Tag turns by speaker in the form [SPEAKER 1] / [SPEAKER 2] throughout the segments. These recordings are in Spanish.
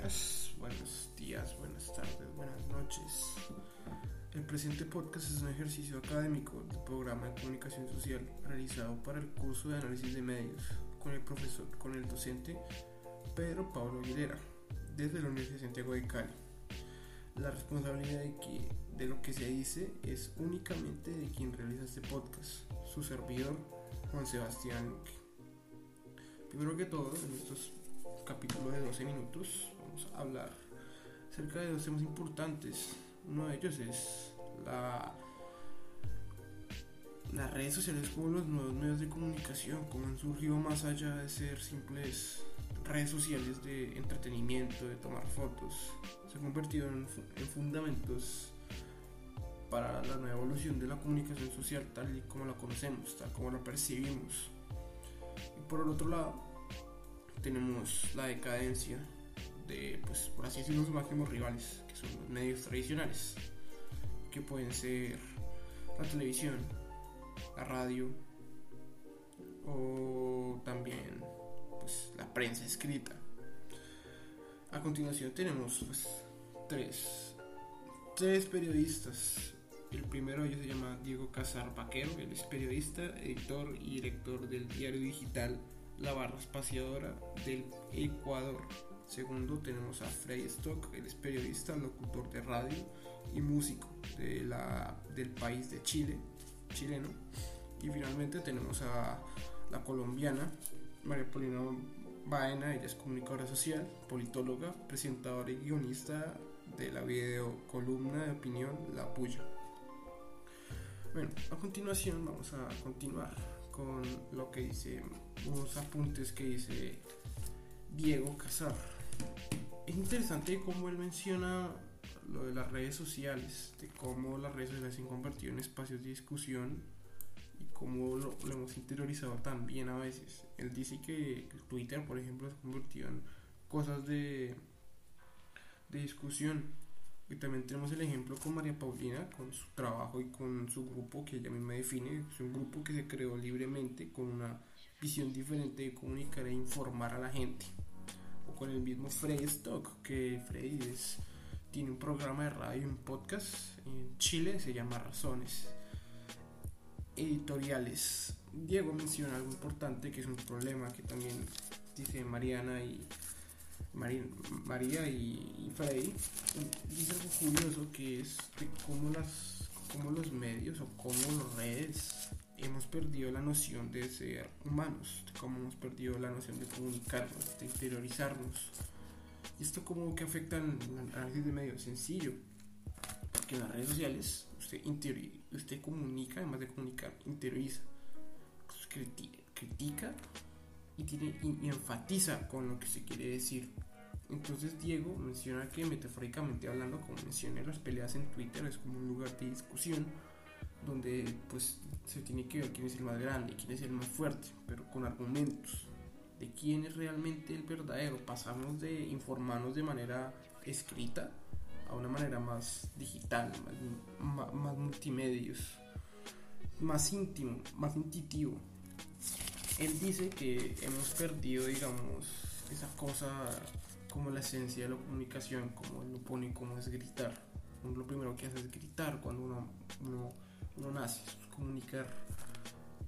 [SPEAKER 1] Buenos días, buenas tardes, buenas noches. El presente podcast es un ejercicio académico del programa de comunicación social realizado para el curso de análisis de medios con el profesor, con el docente Pedro Pablo Aguilera desde la Universidad de Santiago de Cali. La responsabilidad de, que, de lo que se dice es únicamente de quien realiza este podcast, su servidor Juan Sebastián Primero que todo, en estos capítulos de 12 minutos hablar acerca de dos temas importantes. Uno de ellos es la las redes sociales como los nuevos medios de comunicación, como han surgido más allá de ser simples redes sociales de entretenimiento, de tomar fotos, se han convertido en, en fundamentos para la nueva evolución de la comunicación social tal y como la conocemos, tal como la percibimos. Por el otro lado, tenemos la decadencia de, pues, por así decirlo, los máximos rivales, que son los medios tradicionales, que pueden ser la televisión, la radio o también pues, la prensa escrita. A continuación tenemos pues, tres, tres periodistas el primero ellos se llama Diego Casar Vaquero, él es periodista, editor y director del diario digital La Barra Espaciadora del Ecuador. Segundo tenemos a Frey Stock, él es periodista, locutor de radio y músico de la, del país de Chile, chileno. Y finalmente tenemos a la colombiana María Polina Baena, ella es comunicadora social, politóloga, presentadora y guionista de la video columna de opinión La Puya. Bueno, a continuación vamos a continuar con lo que dice, unos apuntes que dice Diego Casar. Es interesante cómo él menciona lo de las redes sociales, de cómo las redes sociales se han convertido en espacios de discusión y cómo lo, lo hemos interiorizado también a veces. Él dice que Twitter, por ejemplo, se ha convertido en cosas de, de discusión y también tenemos el ejemplo con María Paulina, con su trabajo y con su grupo que ella misma define. Es un grupo que se creó libremente con una visión diferente de comunicar e informar a la gente. Con el mismo Frey Stock, que Frey es, tiene un programa de radio y un podcast en Chile, se llama Razones Editoriales. Diego menciona algo importante que es un problema que también dice Mariana y María y, Freddy, dice algo curioso que es de cómo, las, cómo los medios o cómo las redes hemos perdido la noción de ser humanos, de cómo hemos perdido la noción de comunicarnos, de interiorizarnos. Y esto como que afecta al análisis de medios sencillo, porque en las redes sociales usted, usted comunica, además de comunicar, interioriza, critica y, tiene, y, enfatiza con lo que se quiere decir. Entonces Diego menciona que metafóricamente hablando, como mencioné, las peleas en Twitter es como un lugar de discusión donde pues se tiene que ver quién es el más grande, quién es el más fuerte, pero con argumentos de quién es realmente el verdadero. Pasamos de informarnos de manera escrita a una manera más digital, más, más multimedios, más íntimo, más intuitivo él dice que hemos perdido, digamos, esa cosa como la esencia de la comunicación, como él lo pone, como es gritar. lo primero que hace es gritar cuando uno, uno, es comunicar.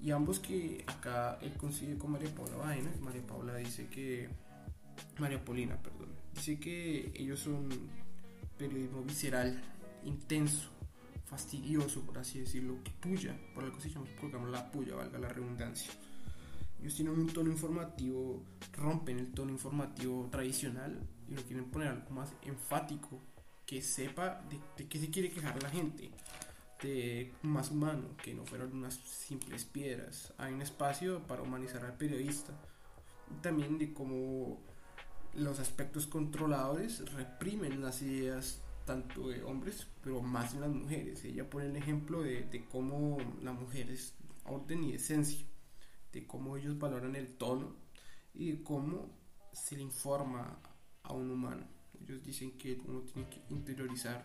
[SPEAKER 1] Y ambos que acá él coincide con María Paula Vaina, María Paula dice que, María Paulina, perdón, dice que ellos son periodismo visceral, intenso, fastidioso, por así decirlo, que puya, por algo se llama, la puya, valga la redundancia ellos tienen un tono informativo, rompen el tono informativo tradicional y lo quieren poner algo más enfático, que sepa de, qué se quiere quejar la gente, de más humano, que no fueran unas simples piedras. Hay un espacio para humanizar al periodista, también de cómo los aspectos controladores reprimen las ideas tanto de hombres, pero más en las mujeres. Ella pone el ejemplo de, de cómo la mujer es orden y esencia de cómo ellos valoran el tono y de cómo se le informa a un humano. Ellos dicen que uno tiene que interiorizar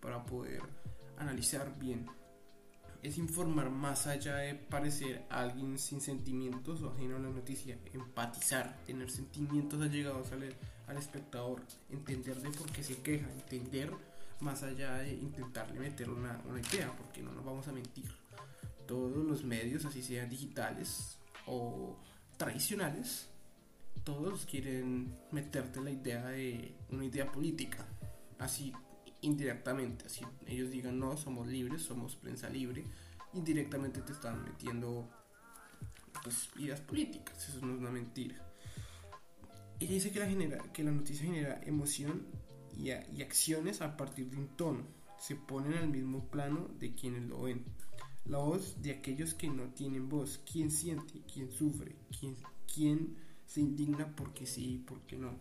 [SPEAKER 1] para poder analizar bien. es informar más allá de parecer alguien sin sentimientos o ajeno a la noticia, empatizar, tener sentimientos allegados al, al espectador, entender de por qué se queja, entender más allá de intentarle meter una, una idea, porque no nos vamos a mentir. Todos los medios, así sean digitales o tradicionales, todos quieren meterte la idea de una idea política, así indirectamente, así ellos digan no, somos libres, somos prensa libre, indirectamente te están metiendo pues ideas políticas, eso no es una mentira. Ella dice que la, genera, que la noticia genera emoción y, y acciones a partir de un tono, se ponen al mismo plano de quienes lo ven. La voz de aquellos que no tienen voz, quién siente, quién sufre, quién, quién se indigna porque sí y porque no.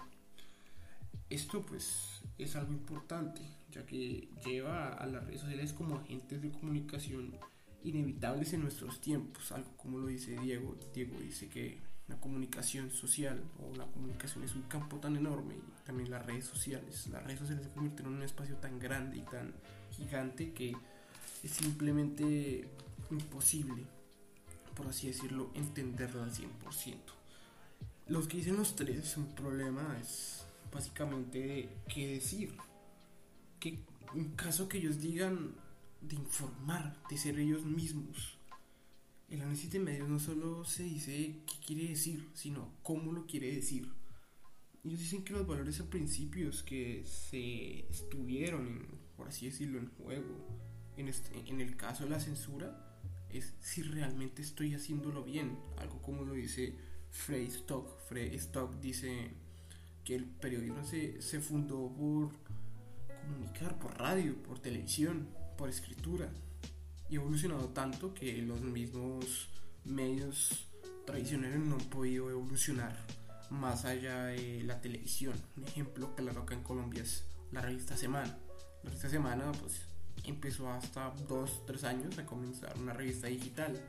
[SPEAKER 1] Esto pues es algo importante, ya que lleva a las redes sociales como agentes de comunicación inevitables en nuestros tiempos, algo como lo dice Diego. Diego dice que la comunicación social o la comunicación es un campo tan enorme y también las redes sociales. Las redes sociales se convirtieron en un espacio tan grande y tan gigante que es simplemente imposible, por así decirlo, entenderla al 100%. Los que dicen los tres, un problema es básicamente qué decir. Que un caso que ellos digan de informar, de ser ellos mismos. El análisis de medios no solo se dice qué quiere decir, sino cómo lo quiere decir. Ellos dicen que los valores o principios que se estuvieron, por así decirlo, en juego, en, este, en el caso de la censura, es si realmente estoy haciéndolo bien. Algo como lo dice Frey Stock. Frey Stock dice que el periodismo se, se fundó por comunicar, por radio, por televisión, por escritura. Y evolucionado tanto que los mismos medios tradicionales no han podido evolucionar más allá de la televisión. Un ejemplo claro acá en Colombia es la revista Semana. La revista Semana pues empezó hasta 2, 3 años a comenzar una revista digital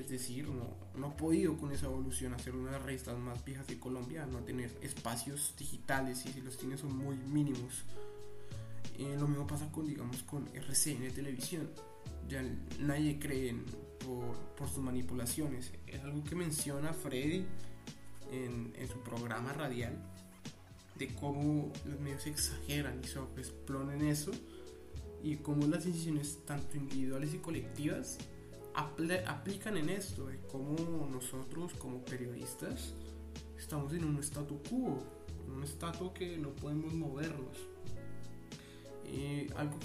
[SPEAKER 1] es decir, no, no ha podido con esa evolución hacer una de las revistas más viejas de Colombia, no tener espacios digitales y si los tiene son muy mínimos. Eh, lo mismo pasa con, digamos, con RCN Televisión. Ya nadie cree por, por, sus manipulaciones. Es algo que menciona Freddy en, en su programa radial, de cómo los medios exageran y sobreexplonen eso y cómo las decisiones tanto individuales y colectivas aplican en esto, de cómo nosotros como periodistas estamos en un statu quo, un estado que no podemos movernos. algo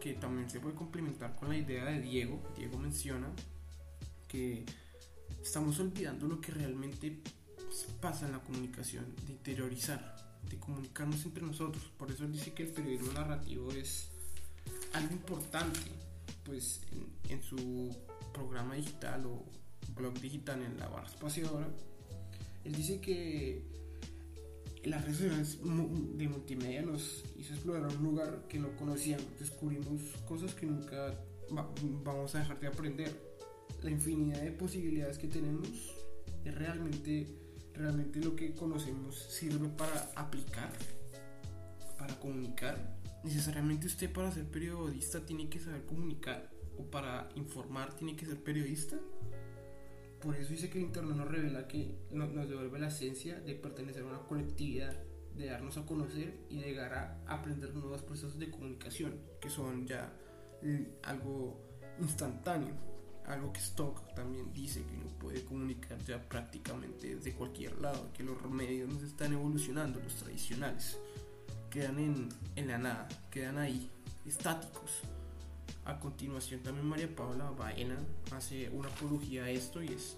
[SPEAKER 1] que, también se puede complementar con la idea de Diego, Diego menciona que estamos olvidando lo que realmente pasa en la comunicación, de interiorizar, de comunicarnos entre nosotros. Por eso dice que el periodismo narrativo es algo importante, pues en su programa digital o blog digital en la barra espaciadora, él dice que las redes sociales de multimedia nos hizo explorar un lugar que no conocíamos, descubrimos cosas que nunca vamos a dejar de aprender. La infinidad de posibilidades que tenemos es realmente, realmente lo que conocemos sirve para aplicar, para comunicar. Necesariamente usted para ser periodista tiene que saber comunicar para informar tiene que ser periodista. Por eso dice que el Internet nos revela que nos, devuelve la esencia de pertenecer a una colectividad, de darnos a conocer y llegar a aprender nuevos procesos de comunicación, que son ya algo instantáneo. Algo que Stock también dice que uno puede comunicar ya prácticamente desde cualquier lado, que los medios no están evolucionando, los tradicionales quedan en, en la nada, quedan ahí, estáticos a continuación también María Paula Baena hace una apología a esto y es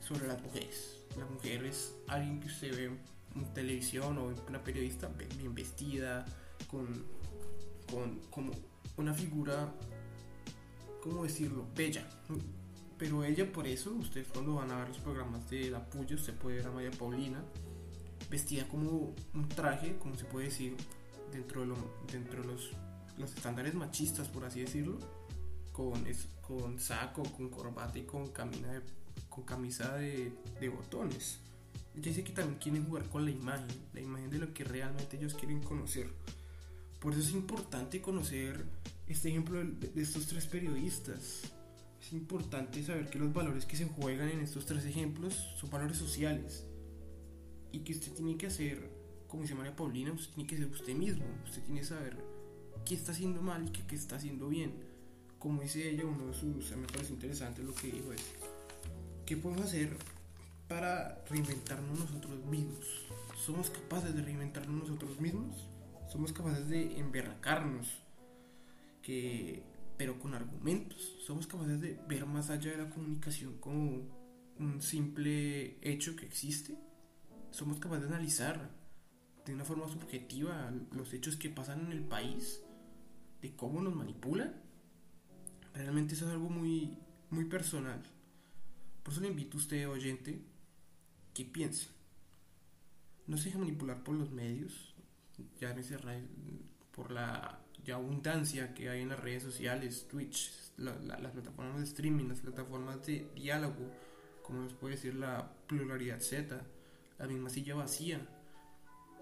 [SPEAKER 1] sobre las mujeres. La mujer es alguien que usted ve en televisión o una periodista bien vestida, con, con como una figura, ¿cómo decirlo? Bella. Pero ella por eso, ustedes cuando van a ver los programas de la Puya, usted puede ver a María Paulina vestida como un traje, como se puede decir, dentro de, dentro de los los estándares machistas, por así decirlo, con, con saco, con corbata y con, camina con camisa de, de botones. Ella dice que también quieren jugar con la imagen, la imagen de lo que realmente ellos quieren conocer. Por eso es importante conocer este ejemplo de, estos tres periodistas. es importante saber que los valores que se juegan en estos tres ejemplos son valores sociales y que usted tiene que hacer, como dice María Paulina, usted tiene que ser usted mismo, usted tiene que saber qué está haciendo mal y qué, está haciendo bien. Como dice ella, uno de sus, me parece interesante lo que dijo es, ¿qué podemos hacer para reinventarnos nosotros mismos? ¿Somos capaces de reinventarnos nosotros mismos? ¿Somos capaces de emberracarnos? Que, pero con argumentos. ¿Somos capaces de ver más allá de la comunicación como un simple hecho que existe? ¿Somos capaces de analizar de una forma subjetiva los hechos que pasan en el país? ¿De cómo nos manipulan? Realmente eso es algo muy, muy personal. Por eso le invito a usted, oyente, que piense. No se deje manipular por los medios, ya por la ya abundancia que hay en las redes sociales, Twitch, las plataformas de streaming, las plataformas de diálogo, como nos puede decir la pluralidad Z, la misma silla vacía,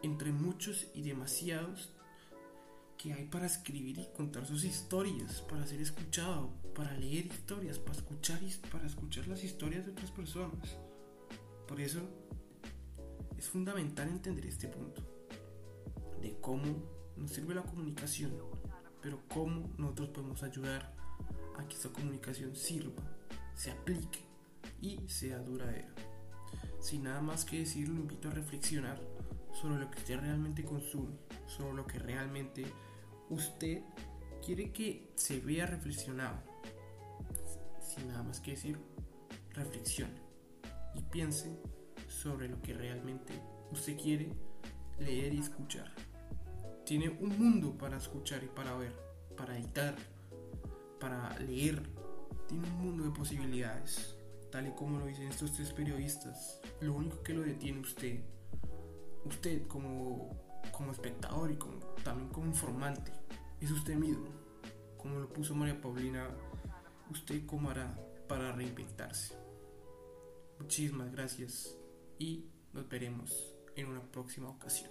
[SPEAKER 1] entre muchos y demasiados que hay para escribir y contar sus historias, para ser escuchado, para leer historias, para escuchar, para escuchar las historias de otras personas. Por eso es fundamental entender este punto de cómo nos sirve la comunicación, pero cómo nosotros podemos ayudar a que esa comunicación sirva, se aplique y sea duradera. Sin nada más que decir, lo invito a reflexionar sobre lo que usted realmente consume, sobre lo que realmente usted quiere que se vea reflexionado. Sin nada más que decir, reflexione y piense sobre lo que realmente usted quiere leer y escuchar. Tiene un mundo para escuchar y para ver, para editar, para leer. Tiene un mundo de posibilidades, tal y como lo dicen estos tres periodistas. Lo único que lo detiene usted, usted como, como espectador y como, también como informante, es usted mismo. Como lo puso María Paulina, usted cómo hará para reinventarse. Muchísimas gracias y nos veremos en una próxima ocasión.